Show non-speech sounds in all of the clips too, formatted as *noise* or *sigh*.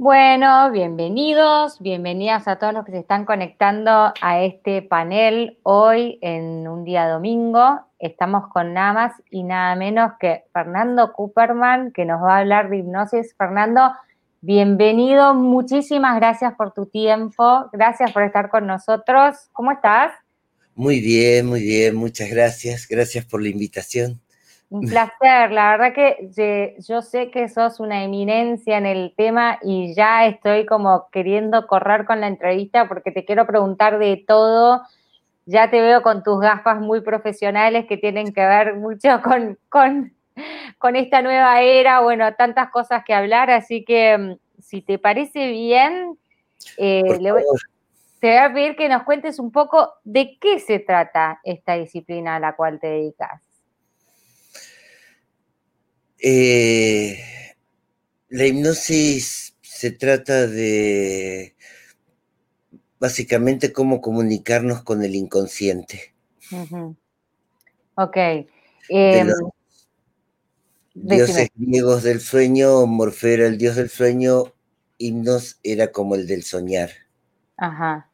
Bueno, bienvenidos, bienvenidas a todos los que se están conectando a este panel hoy en un día domingo. Estamos con nada más y nada menos que Fernando Cooperman, que nos va a hablar de hipnosis. Fernando, bienvenido, muchísimas gracias por tu tiempo, gracias por estar con nosotros. ¿Cómo estás? Muy bien, muy bien, muchas gracias, gracias por la invitación. Un placer, la verdad que yo sé que sos una eminencia en el tema y ya estoy como queriendo correr con la entrevista porque te quiero preguntar de todo. Ya te veo con tus gafas muy profesionales que tienen que ver mucho *laughs* con, con, con esta nueva era, bueno, tantas cosas que hablar, así que mm, si te parece bien, eh, te voy a pedir que nos cuentes un poco de qué se trata esta disciplina a la cual te dedicas. Eh, la hipnosis se trata de básicamente cómo comunicarnos con el inconsciente. Ok. Em, dioses griegos del sueño, Morfeo era el dios del sueño, himnos era como el del soñar. Ajá.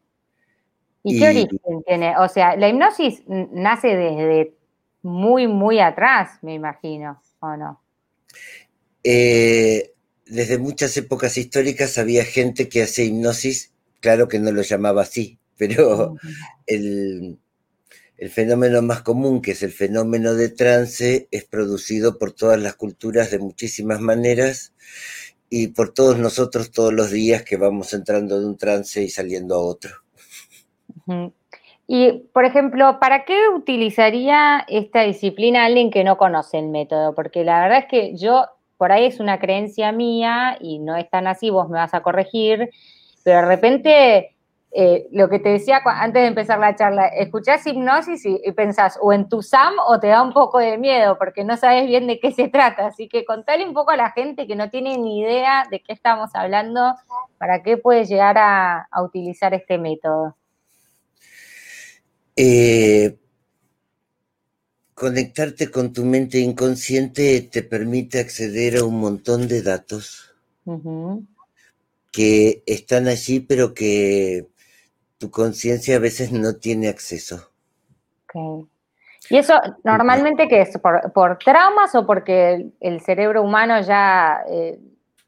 ¿Y, qué origen tiene? O sea, la hipnosis nace desde muy, muy atrás, me imagino, ¿o no? Eh, desde muchas épocas históricas había gente que hacía hipnosis, claro que no lo llamaba así, pero el, fenómeno más común, que es el fenómeno de trance, es producido por todas las culturas de muchísimas maneras y por todos nosotros todos los días que vamos entrando de un trance y saliendo a otro. Y, por ejemplo, ¿para qué utilizaría esta disciplina alguien que no conoce el método? Porque la verdad es que yo por ahí es una creencia mía y no es tan así, vos me vas a corregir, pero de repente, eh, lo que te decía antes de empezar la charla, escuchás hipnosis y, pensás o en tu SAM o te da un poco de miedo porque no sabes bien de qué se trata. Así que contale un poco a la gente que no tiene ni idea de qué estamos hablando, para qué puede llegar a, utilizar este método. Eh, Conectarte con tu mente inconsciente te permite acceder a un montón de datos que están allí, pero que tu conciencia a veces no tiene acceso. ¿Y eso normalmente qué es? ¿Por, traumas o porque el, cerebro humano ya eh,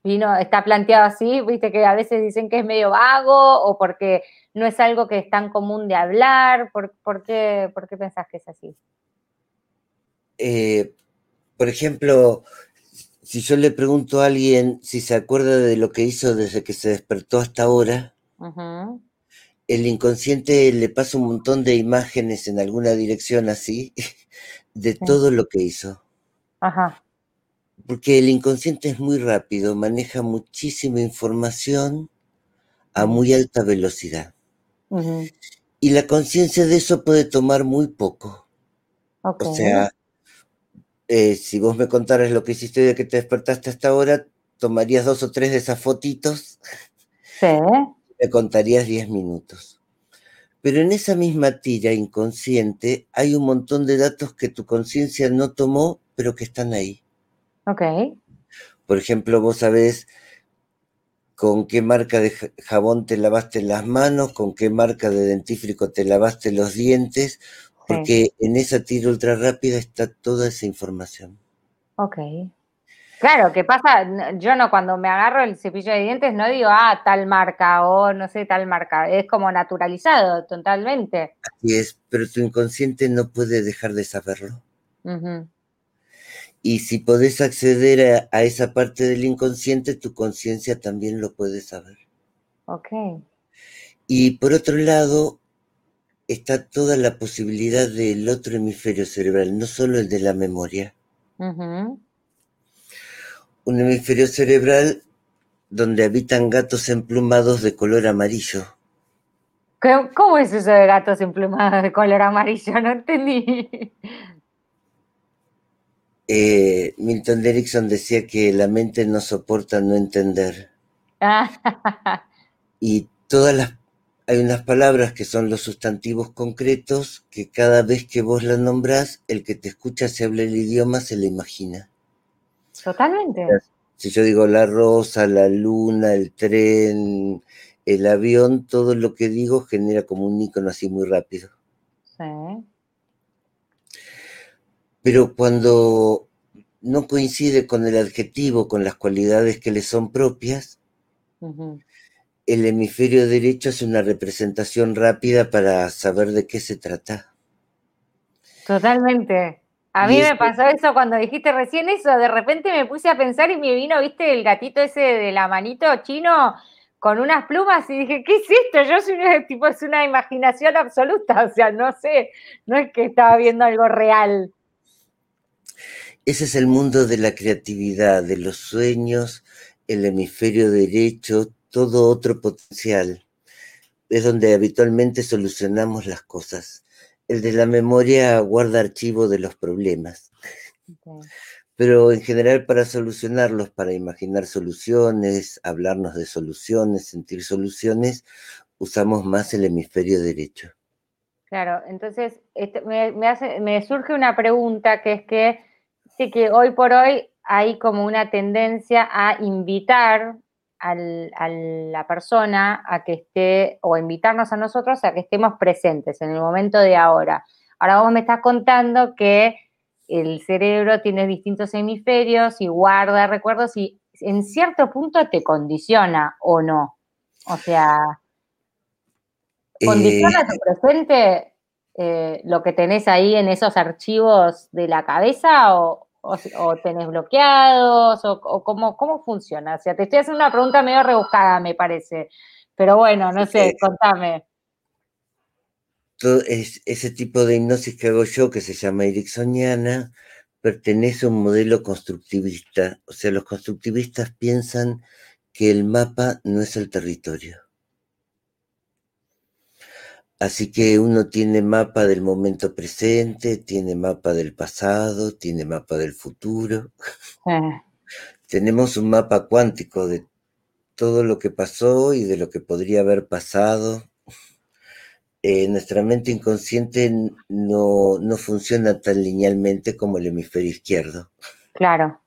vino, está planteado así? Viste que a veces dicen que es medio vago o porque no es algo que es tan común de hablar. ¿Por, qué, por qué pensás que es así? Eh, por ejemplo, si yo le pregunto a alguien si se acuerda de lo que hizo desde que se despertó hasta ahora, el inconsciente le pasa un montón de imágenes en alguna dirección así, *laughs* de todo lo que hizo. Ajá. Porque el inconsciente es muy rápido, maneja muchísima información a muy alta velocidad. Y la conciencia de eso puede tomar muy poco. O sea, eh, si vos me contaras lo que hiciste de que te despertaste hasta ahora, tomarías dos o tres de esas fotitos. Sí. *laughs* Me contarías diez minutos. Pero en esa misma tira inconsciente hay un montón de datos que tu conciencia no tomó, pero que están ahí. Ok. Por ejemplo, vos sabés con qué marca de jabón te lavaste las manos, con qué marca de dentífrico te lavaste los dientes, porque en esa tira ultra rápida está toda esa información. Ok. Claro, ¿qué pasa? Yo no, cuando me agarro el cepillo de dientes no digo, ah, tal marca o no sé, tal marca. Es como naturalizado totalmente. Así es, pero tu inconsciente no puede dejar de saberlo. Y si podés acceder a, a, esa parte del inconsciente, tu conciencia también lo puede saber. Ok. Y por otro lado, está toda la posibilidad del otro hemisferio cerebral, no solo el de la memoria. Un hemisferio cerebral donde habitan gatos emplumados de color amarillo. ¿Cómo es eso de gatos emplumados de color amarillo? No entendí. Eh, Milton Erickson decía que la mente no soporta no entender. *laughs* y todas las hay unas palabras que son los sustantivos concretos que cada vez que vos las nombrás, el que te escucha se habla el idioma se le imagina. Totalmente. Si yo digo la rosa, la luna, el tren, el avión, todo lo que digo genera como un icono así muy rápido. Sí. Pero cuando no coincide con el adjetivo, con las cualidades que le son propias, el hemisferio derecho hace una representación rápida para saber de qué se trata. Totalmente. A mí me pasó eso cuando dijiste recién eso, de repente me puse a pensar y me vino, viste, el gatito ese de la manito chino con unas plumas y dije, ¿qué es esto? Yo soy un tipo, es una imaginación absoluta, o sea, no sé, no es que estaba viendo algo real. Ese es el mundo de la creatividad, de los sueños, el hemisferio derecho, todo otro potencial. Es donde habitualmente solucionamos las cosas. El de la memoria guarda archivo de los problemas. Pero en general para solucionarlos, para imaginar soluciones, hablarnos de soluciones, sentir soluciones, usamos más el hemisferio derecho. Claro, entonces este, me, surge una pregunta que es que, sí, que hoy por hoy hay como una tendencia a invitar a la persona a que esté, o invitarnos a nosotros a que estemos presentes en el momento de ahora. Ahora vos me estás contando que el cerebro tiene distintos hemisferios y guarda recuerdos y en cierto punto te condiciona o no. O sea, condiciona eh, tu presente eh, lo que tenés ahí en esos archivos de la cabeza o, o, tenés bloqueados, o, cómo, cómo funciona. O sea, te estoy haciendo una pregunta medio rebuscada, me parece. Pero bueno, no sé, contame. Todo ese tipo de hipnosis que hago yo, que se llama ericksoniana, pertenece a un modelo constructivista. O sea, los constructivistas piensan que el mapa no es el territorio. Así que uno tiene mapa del momento presente, tiene mapa del pasado, tiene mapa del futuro. *laughs* Tenemos un mapa cuántico de todo lo que pasó y de lo que podría haber pasado. Eh, nuestra mente inconsciente no, no funciona tan linealmente como el hemisferio izquierdo. Claro.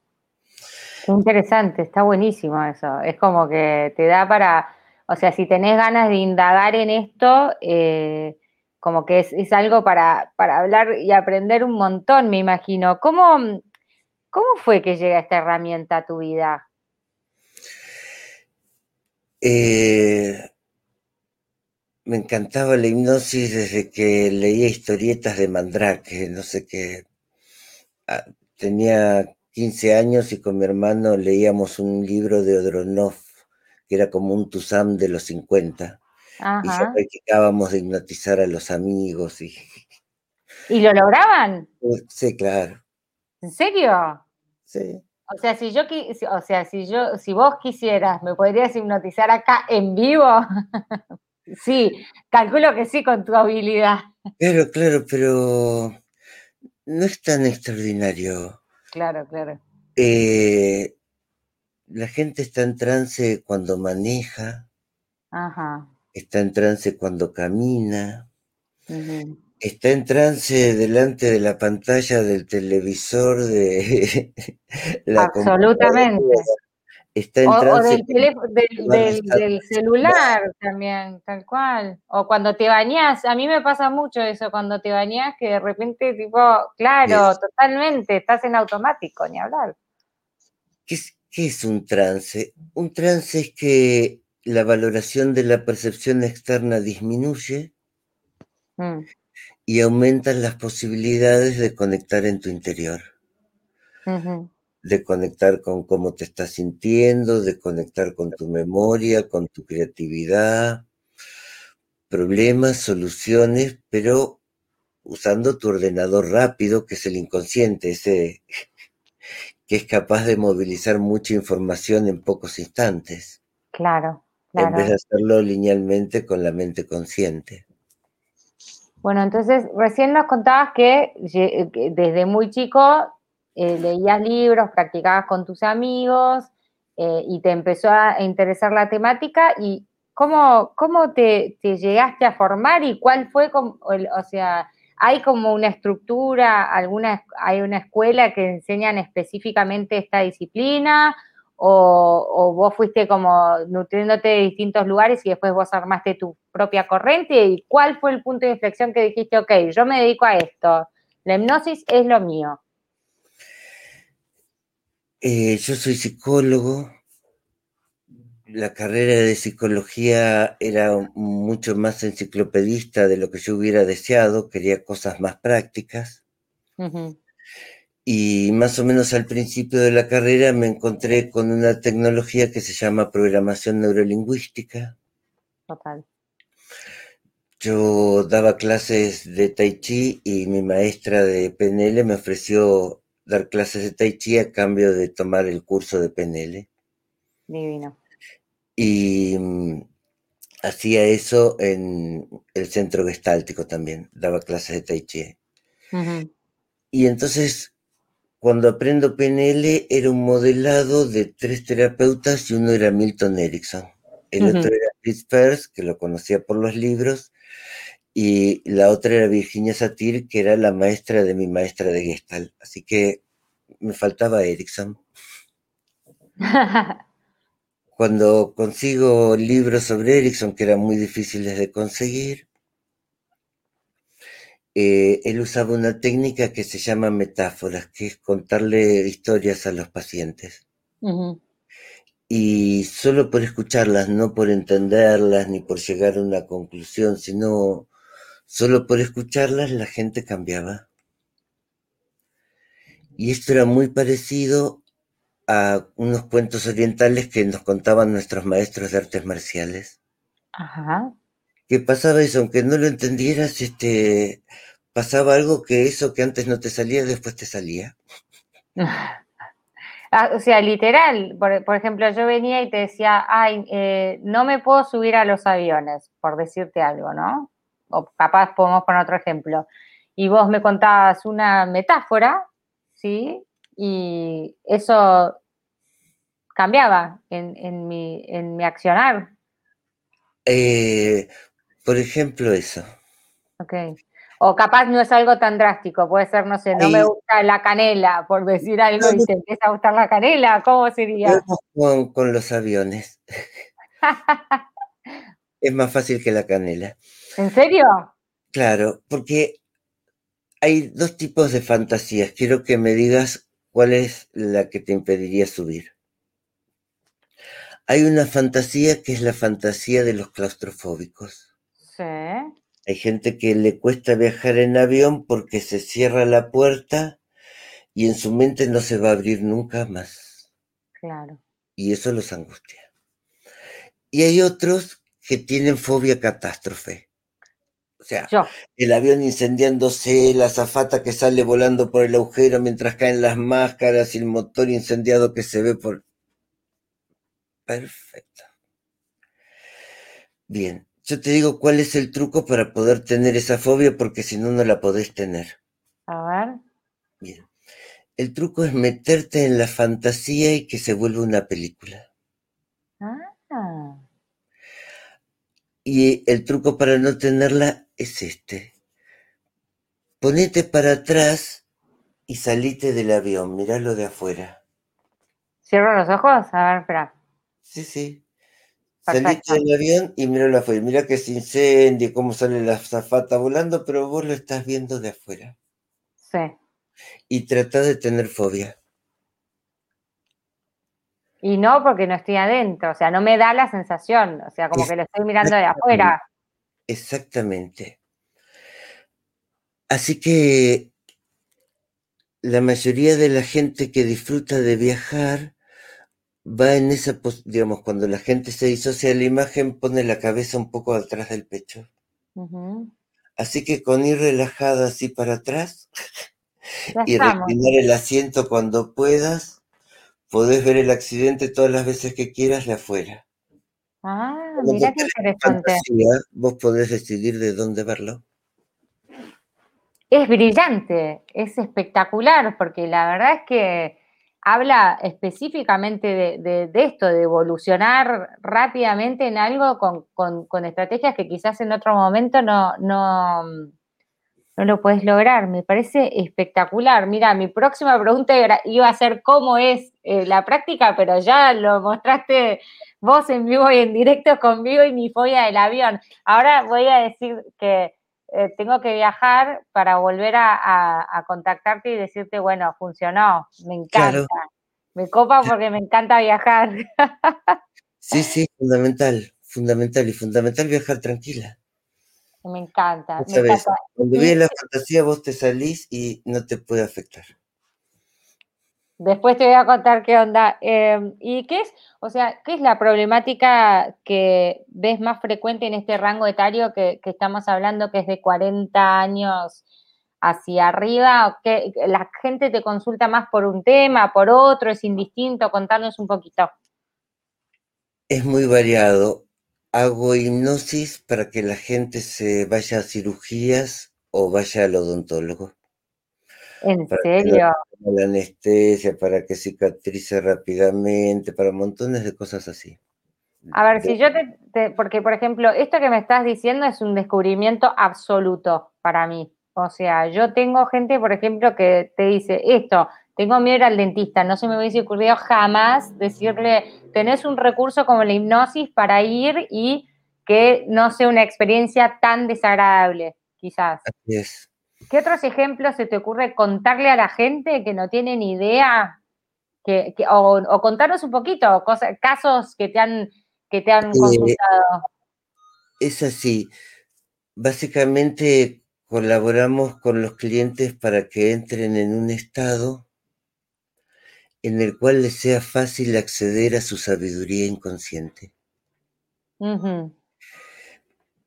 Qué interesante, está buenísimo eso. Es como que te da para o sea, si tenés ganas de indagar en esto, eh, como que es, algo para, hablar y aprender un montón, me imagino. ¿Cómo, ¿Cómo fue que llega esta herramienta a tu vida? Eh, me encantaba la hipnosis desde que leía historietas de Mandrake, no sé qué. Ah, tenía 15 años y con mi hermano leíamos un libro de Odronov que era como un Tusam de los 50. Y ya practicábamos de hipnotizar a los amigos. ¿Y, ¿Y lo lograban? Sí, claro. ¿En serio? Sí. O sea, si yo o sea, si yo, si vos quisieras, ¿me podrías hipnotizar acá en vivo? *laughs* sí, calculo que sí con tu habilidad. Claro, claro, pero no es tan extraordinario. Claro, claro. Eh, la gente está en trance cuando maneja, está en trance cuando camina, está en trance delante de la pantalla del televisor, de *laughs* la Absolutamente. Está en trance o del, celular también, tal cual. O cuando te bañas, a mí me pasa mucho eso, cuando te bañas, que de repente, tipo, claro, totalmente, estás en automático, ni hablar. ¿Qué, ¿Qué es un trance? Un trance es que la valoración de la percepción externa disminuye mm. y aumentan las posibilidades de conectar en tu interior. De conectar con cómo te estás sintiendo, de conectar con tu memoria, con tu creatividad, problemas, soluciones, pero usando tu ordenador rápido, que es el inconsciente, ese que es capaz de movilizar mucha información en pocos instantes. Claro, claro. En vez de hacerlo linealmente con la mente consciente. Bueno, entonces recién nos contabas que desde muy chico eh, leías libros, practicabas con tus amigos eh, y te empezó a interesar la temática y cómo, cómo te, llegaste a formar y cuál fue, o sea, ¿Hay como una estructura, alguna, hay una escuela que enseñan específicamente esta disciplina? o, vos fuiste como nutriéndote de distintos lugares y después vos armaste tu propia corriente? ¿Y cuál fue el punto de inflexión que dijiste, ok, yo me dedico a esto, la hipnosis es lo mío? Eh, yo soy psicólogo. La carrera de psicología era mucho más enciclopedista de lo que yo hubiera deseado, quería cosas más prácticas. Y más o menos al principio de la carrera me encontré con una tecnología que se llama programación neurolingüística. Total. Yo daba clases de Tai Chi y mi maestra de PNL me ofreció dar clases de Tai Chi a cambio de tomar el curso de PNL. Divino. Y mm, hacía eso en el centro gestáltico también, daba clases de Tai Chi. Y entonces cuando aprendo PNL era un modelado de tres terapeutas y uno era Milton Erickson. El otro era Chris Peirce, que lo conocía por los libros, y la otra era Virginia Satir, que era la maestra de mi maestra de Gestalt. Así que me faltaba Erickson. *laughs* Cuando consigo libros sobre Erickson, que eran muy difíciles de conseguir, eh, él usaba una técnica que se llama metáforas, que es contarle historias a los pacientes. Y solo por escucharlas, no por entenderlas ni por llegar a una conclusión, sino solo por escucharlas la gente cambiaba. Y esto era muy parecido a unos cuentos orientales que nos contaban nuestros maestros de artes marciales. Ajá que pasaba eso, aunque no lo entendieras, este, pasaba algo que eso que antes no te salía, después te salía. *laughs* Ah, o sea, literal, por, ejemplo, yo venía y te decía, ay, eh, no me puedo subir a los aviones, por decirte algo, ¿no? O capaz podemos poner otro ejemplo. Y vos me contabas una metáfora, ¿sí? Y eso cambiaba en, mi, en mi accionar. Eh, por ejemplo, eso. Ok. O capaz no es algo tan drástico, puede ser, no sé, no me gusta la canela, por decir algo, y te empieza a gustar la canela, ¿cómo sería? Con, con los aviones. *laughs* es más fácil que la canela. ¿En serio? Claro, porque hay dos tipos de fantasías. Quiero que me digas cuál es la que te impediría subir. Hay una fantasía que es la fantasía de los claustrofóbicos. Hay gente que le cuesta viajar en avión porque se cierra la puerta y en su mente no se va a abrir nunca más. Claro. Y eso los angustia. Y hay otros que tienen fobia catástrofe. O sea, el avión incendiándose, la zafata que sale volando por el agujero mientras caen las máscaras y el motor incendiado que se ve por... Perfecto. Bien, yo te digo cuál es el truco para poder tener esa fobia, porque si no, no la podés tener. A ver. Bien. El truco es meterte en la fantasía y que se vuelva una película. Ah. Y el truco para no tenerla es este. Ponete para atrás y salite del avión, miralo de afuera. ¿Cierro los ojos? A ver, espera. Sí, sí. Saliste del avión y míralo afuera. Mira que se incendia, cómo sale la zafata volando, pero vos lo estás viendo de afuera. Sí. Y trata de tener fobia. Y no porque no estoy adentro, o sea, no me da la sensación, o sea, como que lo estoy mirando de afuera. Exactamente. Así que la mayoría de la gente que disfruta de viajar va en esa, digamos, cuando la gente se disocia de la imagen, pone la cabeza un poco atrás del pecho. Así que con ir relajada así para atrás y reclinar el asiento cuando puedas, podés ver el accidente todas las veces que quieras de afuera. Ah, mira qué interesante. vos podés decidir de dónde verlo. Es brillante, es espectacular, porque la verdad es que habla específicamente de, esto, de evolucionar rápidamente en algo con, estrategias que quizás en otro momento no, no, no lo puedes lograr. Me parece espectacular. Mira, mi próxima pregunta iba a ser cómo es eh, la práctica, pero ya lo mostraste vos en vivo y en directo conmigo y mi folla del avión. Ahora voy a decir que eh, tengo que viajar para volver a, contactarte y decirte, bueno, funcionó, me encanta. Me copa porque me encanta viajar. sí, sí, fundamental, fundamental y fundamental viajar tranquila. Me encanta. Me encanta. Cuando viene la fantasía vos te salís y no te puede afectar. Después te voy a contar qué onda. Em, ¿Y qué es, o sea, qué es la problemática que ves más frecuente en este rango etario que, estamos hablando, que es de 40 años hacia arriba? ¿Que la gente te consulta más por un tema, por otro? ¿Es indistinto? Contanos un poquito. Es muy variado. Hago hipnosis para que la gente se vaya a cirugías o vaya al odontólogo. ¿En serio? la anestesia, para que cicatrice rápidamente, para montones de cosas así. A ver, si yo te, porque por ejemplo, esto que me estás diciendo es un descubrimiento absoluto para mí. O sea, yo tengo gente, por ejemplo, que te dice esto, tengo miedo al dentista, no se me hubiese ocurrido jamás decirle, tenés un recurso como la hipnosis para ir y que no sea una experiencia tan desagradable, quizás. Así es. ¿Qué otros ejemplos se te ocurre contarle a la gente que no tiene ni idea? Que, o, contarnos un poquito, casos que te han, que te han eh, consultado. Es así. Básicamente colaboramos con los clientes para que entren en un estado en el cual les sea fácil acceder a su sabiduría inconsciente.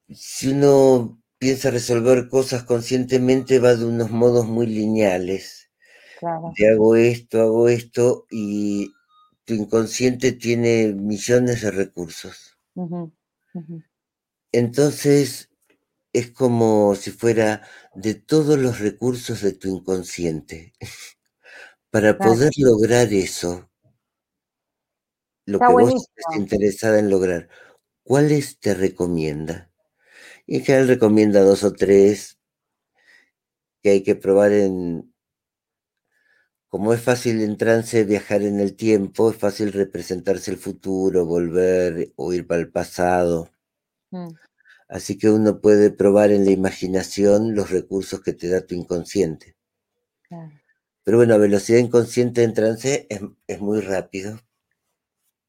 Si uno piensa resolver cosas conscientemente va de unos modos muy lineales. Claro. hago esto, hago esto y tu inconsciente tiene millones de recursos. Entonces es como si fuera de todos los recursos de tu inconsciente. *laughs* Para poder lograr eso, lo que vos estés interesada en lograr, ¿cuáles te recomienda? Y en general recomienda dos o tres que hay que probar en... Como es fácil en trance viajar en el tiempo, es fácil representarse el futuro, volver o ir para el pasado. Mm. Así que uno puede probar en la imaginación los recursos que te da tu inconsciente. Pero bueno, velocidad inconsciente en trance es, es muy rápido.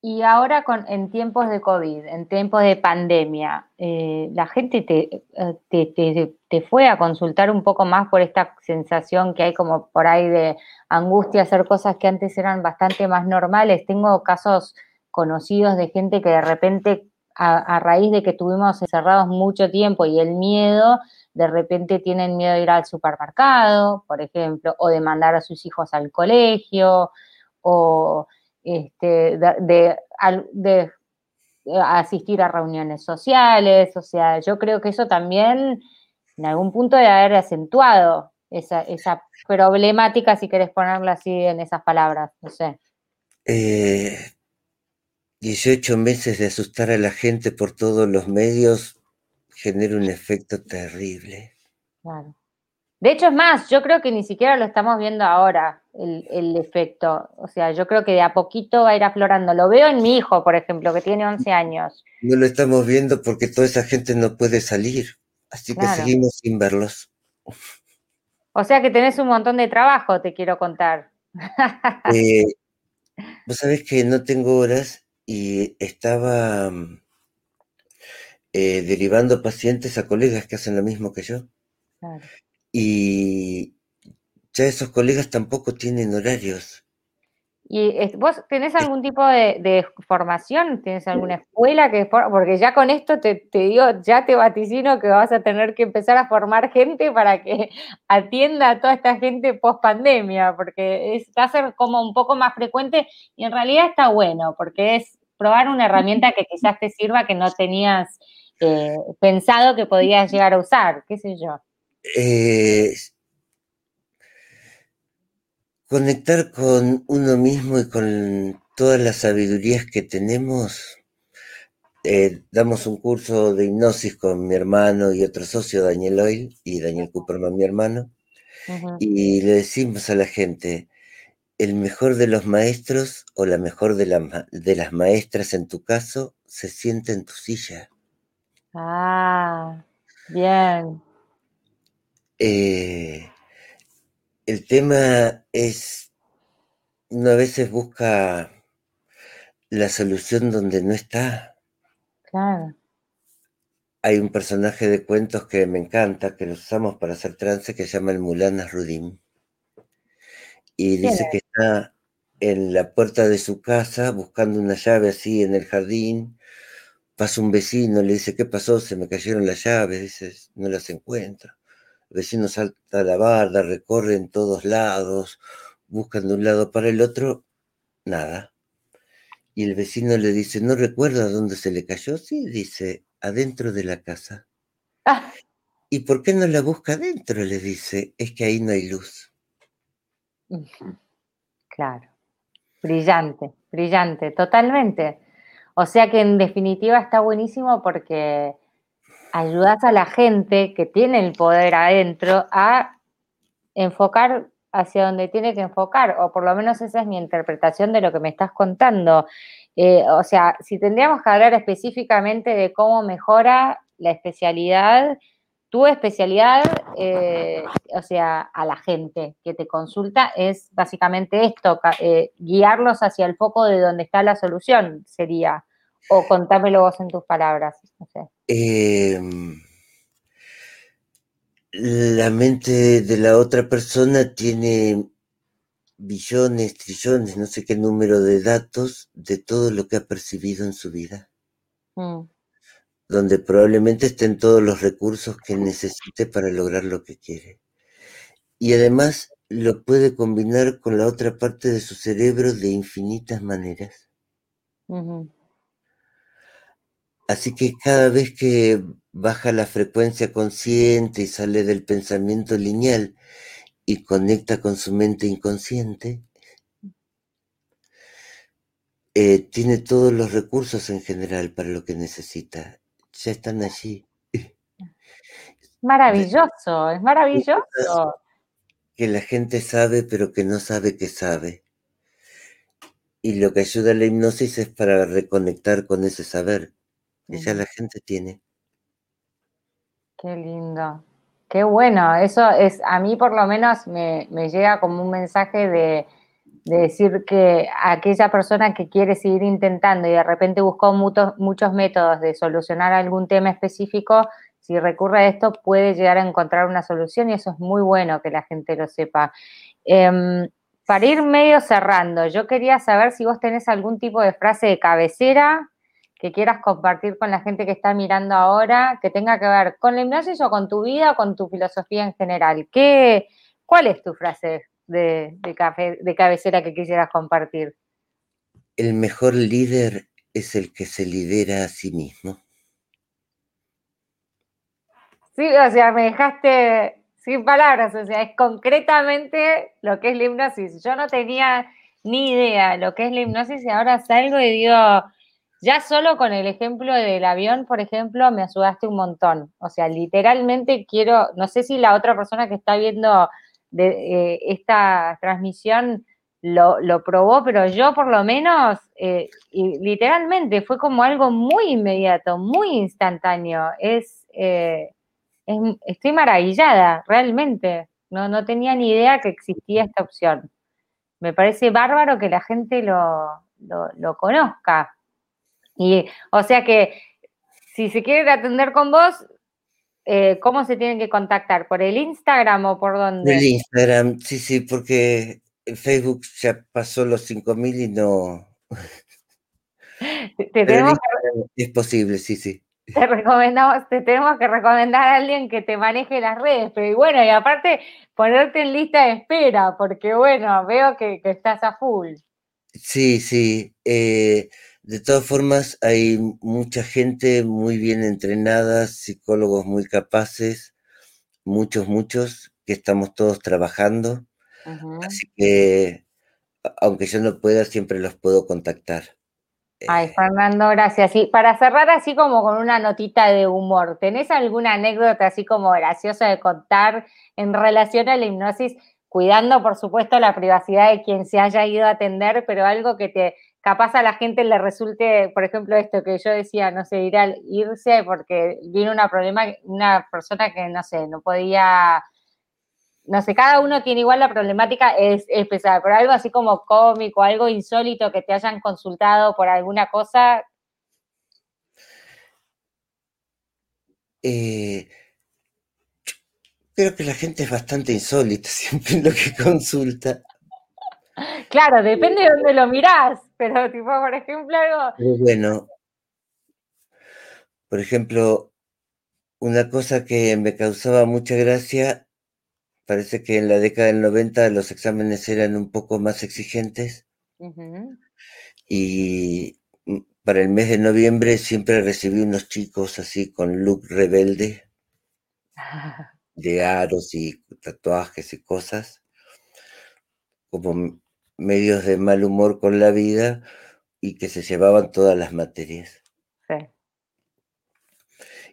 Y ahora con, en tiempos de COVID, en tiempos de pandemia, eh, ¿la gente eh, te, te, fue a consultar un poco más por esta sensación que hay como por ahí de angustia, hacer cosas que antes eran bastante más normales? Tengo casos conocidos de gente que de repente, a, raíz de que estuvimos encerrados mucho tiempo y el miedo, de repente tienen miedo de ir al supermercado, por ejemplo, o de mandar a sus hijos al colegio, o este, de, de, asistir a reuniones sociales, o sea, yo creo que eso también en algún punto debe haber acentuado esa, esa problemática, si querés ponerla así en esas palabras, no sé. 18 eh, meses de asustar a la gente por todos los medios genera un efecto terrible. Claro. De hecho, es más, yo creo que ni siquiera lo estamos viendo ahora, el, efecto. O sea, yo creo que de a poquito va a ir aflorando. Lo veo en mi hijo, por ejemplo, que tiene 11 años. No lo estamos viendo porque toda esa gente no puede salir, así que seguimos sin verlos. O sea que tenés un montón de trabajo, te quiero contar. Eh, vos sabés que no tengo horas y estaba eh, derivando pacientes a colegas que hacen lo mismo que yo. Claro. Y ya esos colegas tampoco tienen horarios. ¿Y vos tenés algún tipo de, formación? ¿Tienes alguna escuela que porque ya con esto te, digo, ya te vaticino que vas a tener que empezar a formar gente para que *laughs* atienda a toda esta gente post pandemia, porque es, va a ser como un poco más frecuente y en realidad está bueno, porque es probar una herramienta que quizás te sirva que no tenías eh, pensado que podías llegar a usar, qué sé yo. Eh, conectar con uno mismo y con todas las sabidurías que tenemos eh, damos un curso de hipnosis con mi hermano y otro socio, Daniel Oil, y Daniel Cooperman, mi hermano, y le decimos a la gente, el mejor de los maestros o la mejor de, de las maestras en tu caso se siente en tu silla. Ah, bien. Eh, el tema es, uno a veces busca la solución donde no está. Claro. Hay un personaje de cuentos que me encanta, que lo usamos para hacer trance, que se llama el Mulana Rudim. Y dice que está en la puerta de su casa buscando una llave así en el jardín. Pasa un vecino, le dice, ¿qué pasó? Se me cayeron las llaves. Dice, no las encuentro. Vecino salta a la barda, recorre en todos lados, buscan de un lado para el otro, nada. Y el vecino le dice, ¿no recuerda dónde se le cayó? Sí, dice, adentro de la casa. Ah. ¿Y por qué no la busca adentro? Le dice, es que ahí no hay luz. Claro, brillante, brillante, totalmente. O sea que en definitiva está buenísimo porque ayudas a la gente que tiene el poder adentro a enfocar hacia donde tiene que enfocar, o por lo menos esa es mi interpretación de lo que me estás contando. Eh, o sea, si tendríamos que hablar específicamente de cómo mejora la especialidad, tu especialidad, eh, o sea, a la gente que te consulta, es básicamente esto, eh, guiarlos hacia el foco de donde está la solución, sería, o contámelo vos en tus palabras. No sé. Em, la mente de la otra persona tiene billones, trillones, no sé qué número de datos de todo lo que ha percibido en su vida. Mm. Donde probablemente estén todos los recursos que necesite para lograr lo que quiere. Y además lo puede combinar con la otra parte de su cerebro de infinitas maneras. Así que cada vez que baja la frecuencia consciente y sale del pensamiento lineal y conecta con su mente inconsciente, eh, tiene todos los recursos en general para lo que necesita. Ya están allí. Maravilloso, es maravilloso. Que la gente sabe, pero que no sabe que sabe. Y lo que ayuda a la hipnosis es para reconectar con ese saber ya la gente tiene. Qué lindo. Qué bueno. Eso es, a mí por lo menos me, llega como un mensaje de, decir que aquella persona que quiere seguir intentando y de repente buscó muchos, muchos métodos de solucionar algún tema específico, si recurre a esto puede llegar a encontrar una solución y eso es muy bueno que la gente lo sepa. Em, para ir medio cerrando, yo quería saber si vos tenés algún tipo de frase de cabecera que quieras compartir con la gente que está mirando ahora, que tenga que ver con la hipnosis o con tu vida o con tu filosofía en general. ¿Qué, ¿Cuál es tu frase de, de, de cabecera que quisieras compartir? El mejor líder es el que se lidera a sí mismo. Sí, o sea, me dejaste sin palabras, o sea, es concretamente lo que es la hipnosis. Yo no tenía ni idea de lo que es la hipnosis y ahora salgo y digo, ya solo con el ejemplo del avión, por ejemplo, me ayudaste un montón. O sea, literalmente quiero, no sé si la otra persona que está viendo eh, esta transmisión lo, probó, pero yo por lo menos, eh, literalmente fue como algo muy inmediato, muy instantáneo. Es, eh, estoy maravillada, realmente. No, no tenía ni idea que existía esta opción. Me parece bárbaro que la gente lo, lo conozca. Y, o sea que si se quieren atender con vos, eh, ¿cómo se tienen que contactar? ¿Por el Instagram o por dónde? El Instagram, sí, sí, porque Facebook ya pasó los 5000 y no. Es posible, sí, sí. Te recomendamos, te tenemos que recomendar a alguien que te maneje las redes, pero y bueno, y aparte ponerte en lista de espera, porque bueno, veo que, que estás a full. Sí, sí. Eh, de todas formas, hay mucha gente muy bien entrenada, psicólogos muy capaces, muchos, muchos, que estamos todos trabajando. Así que, aunque yo no pueda, siempre los puedo contactar. Ay, eh, Fernando, gracias. Y para cerrar así como con una notita de humor, ¿tenés alguna anécdota así como graciosa de contar en relación a la hipnosis? Cuidando, por supuesto, la privacidad de quien se haya ido a atender, pero algo que te capaz a la gente le resulte, por ejemplo, esto que yo decía, no sé, ir al, irse porque vino una problema, una persona que, no sé, no podía, no sé, cada uno tiene igual la problemática, es, pesada, pero algo así como cómico, algo insólito que te hayan consultado por alguna cosa. Eh, creo que la gente es bastante insólita *laughs* siempre en lo que consulta. Claro, depende de dónde lo mirás, pero tipo, por ejemplo, algo... bueno, por ejemplo, una cosa que me causaba mucha gracia, parece que en la década del 90 los exámenes eran un poco más exigentes. Y para el mes de noviembre siempre recibí unos chicos así con look rebelde, *laughs* de aros y tatuajes y cosas, como medios de mal humor con la vida y que se llevaban todas las materias. Sí.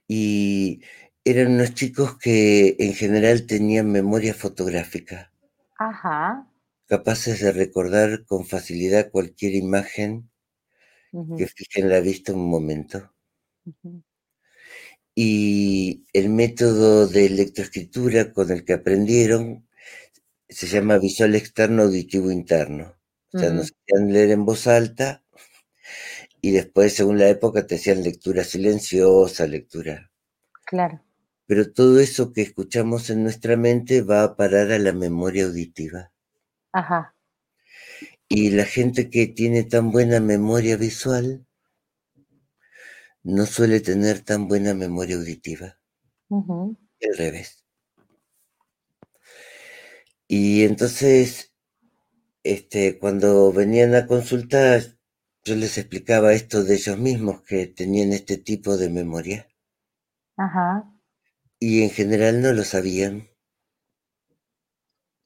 Y eran unos chicos que en general tenían memoria fotográfica. Ajá. Capaces de recordar con facilidad cualquier imagen que fijen la vista un momento. Y el método de electroescritura con el que aprendieron se llama visual externo auditivo interno. O sea, nos hacían leer en voz alta y después, según la época, te hacían lectura silenciosa, lectura. Claro. Pero todo eso que escuchamos en nuestra mente va a parar a la memoria auditiva. Ajá. Y la gente que tiene tan buena memoria visual no suele tener tan buena memoria auditiva. Al revés. Y entonces, este, cuando venían a consultar, yo les explicaba esto de ellos mismos, que tenían este tipo de memoria. Ajá. Y en general no lo sabían,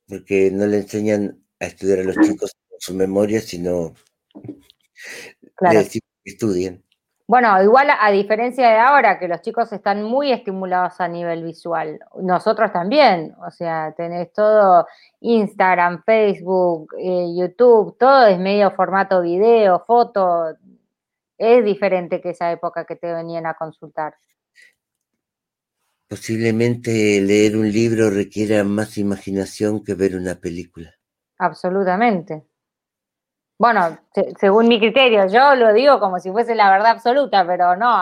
porque no le enseñan a estudiar a los chicos su memoria, sino claro. les que estudien. Bueno, igual a, diferencia de ahora, que los chicos están muy estimulados a nivel visual, nosotros también, o sea, tenés todo Instagram, Facebook, eh, YouTube, todo es medio formato video, foto, es diferente que esa época que te venían a consultar. Posiblemente leer un libro requiera más imaginación que ver una película. Absolutamente. Bueno, según mi criterio, yo lo digo como si fuese la verdad absoluta, pero no,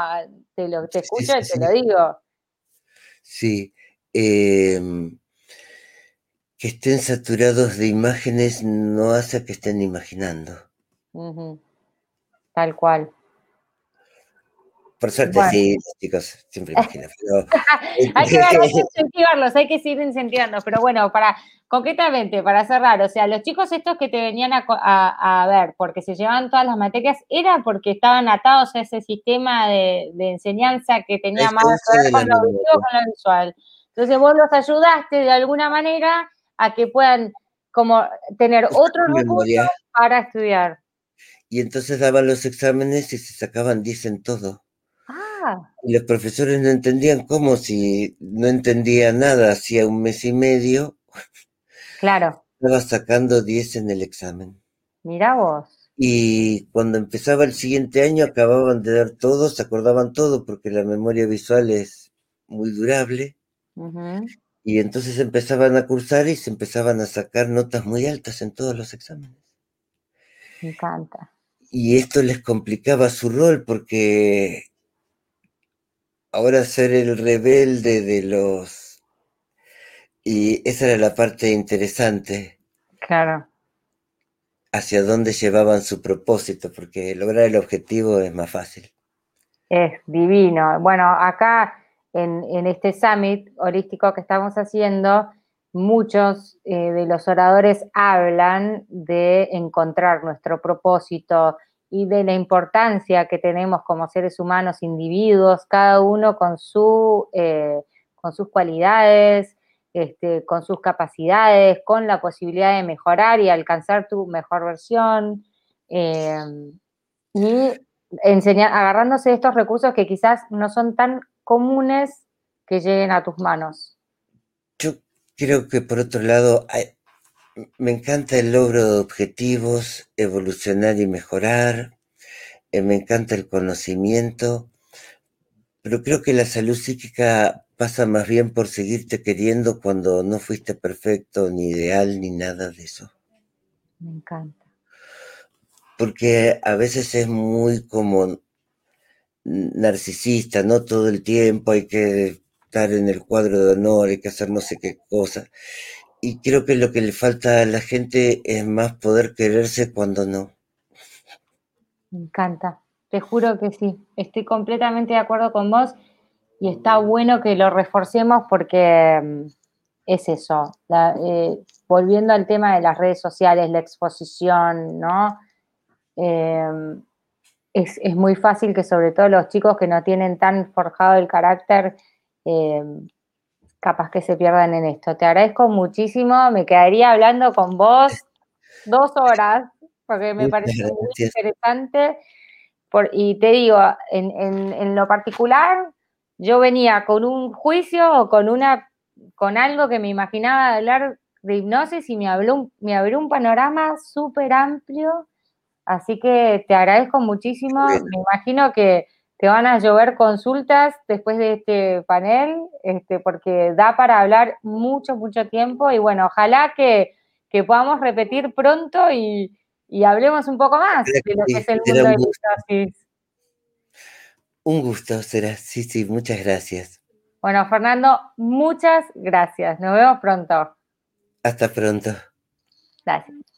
te, lo, te escucho y te lo digo. Sí. Em, que estén saturados de imágenes no hace que estén imaginando. Tal cual. Por suerte, sí, chicos, siempre *laughs* imaginan. *laughs* hay, que, incentivarlos, hay que seguir incentivando. Pero bueno, para concretamente, para cerrar, o sea, los chicos estos que te venían a, ver, porque se llevaban todas las materias, ¿era porque estaban atados a ese sistema de, enseñanza que tenía más que ver con lo con lo visual? Entonces vos los ayudaste de alguna manera a que puedan como tener otro recurso para estudiar. Y entonces daban los exámenes y se sacaban 10 en todo. Y los profesores no entendían cómo si no entendía nada hacía un mes y medio. Claro. Estaba sacando 10 en el examen. Mira vos. Y cuando empezaba el siguiente año acababan de dar todo, se acordaban todo porque la memoria visual es muy durable. Y entonces empezaban a cursar y se empezaban a sacar notas muy altas en todos los exámenes. Me encanta. Y esto les complicaba su rol porque ahora ser el rebelde de los... Y esa era la parte interesante. Claro. Hacia dónde llevaban su propósito, porque lograr el objetivo es más fácil. Es divino. Bueno, acá en, este summit holístico que estamos haciendo, muchos eh, de los oradores hablan de encontrar nuestro propósito, y de la importancia que tenemos como seres humanos, individuos, cada uno con, su, eh, con sus cualidades, este, con sus capacidades, con la posibilidad de mejorar y alcanzar tu mejor versión. Eh, y enseñar, agarrándose de estos recursos que quizás no son tan comunes que lleguen a tus manos. Yo creo que por otro lado, me encanta el logro de objetivos, evolucionar y mejorar, eh, me encanta el conocimiento, pero creo que la salud psíquica pasa más bien por seguirte queriendo cuando no fuiste perfecto, ni ideal, ni nada de eso. Me encanta. Porque a veces es muy como narcisista, no todo el tiempo hay que estar en el cuadro de honor, hay que hacer no sé qué cosa. Y creo que lo que le falta a la gente es más poder quererse cuando no. Me encanta, te juro que sí, estoy completamente de acuerdo con vos y está bueno que lo reforcemos porque mm, es eso, eh, volviendo al tema de las redes sociales, la exposición, ¿no? Em, es, muy fácil que sobre todo los chicos que no tienen tan forjado el carácter, em, capaz que se pierdan en esto. Te agradezco muchísimo, me quedaría hablando con vos dos horas, porque me parece muy interesante. y te digo, en lo particular, yo venía con un juicio o con una con algo que me imaginaba hablar de hipnosis y me habló me abrió un panorama súper amplio. Así que te agradezco muchísimo. Me imagino que te van a llover consultas después de este panel, este, porque da para hablar mucho, mucho tiempo. Y bueno, ojalá que, podamos repetir pronto y, y, hablemos un poco más de lo que es el mundo de hipnosis. Un gusto, será. Sí, sí, muchas gracias. Bueno, Fernando, muchas gracias. Nos vemos pronto. Hasta pronto. Gracias.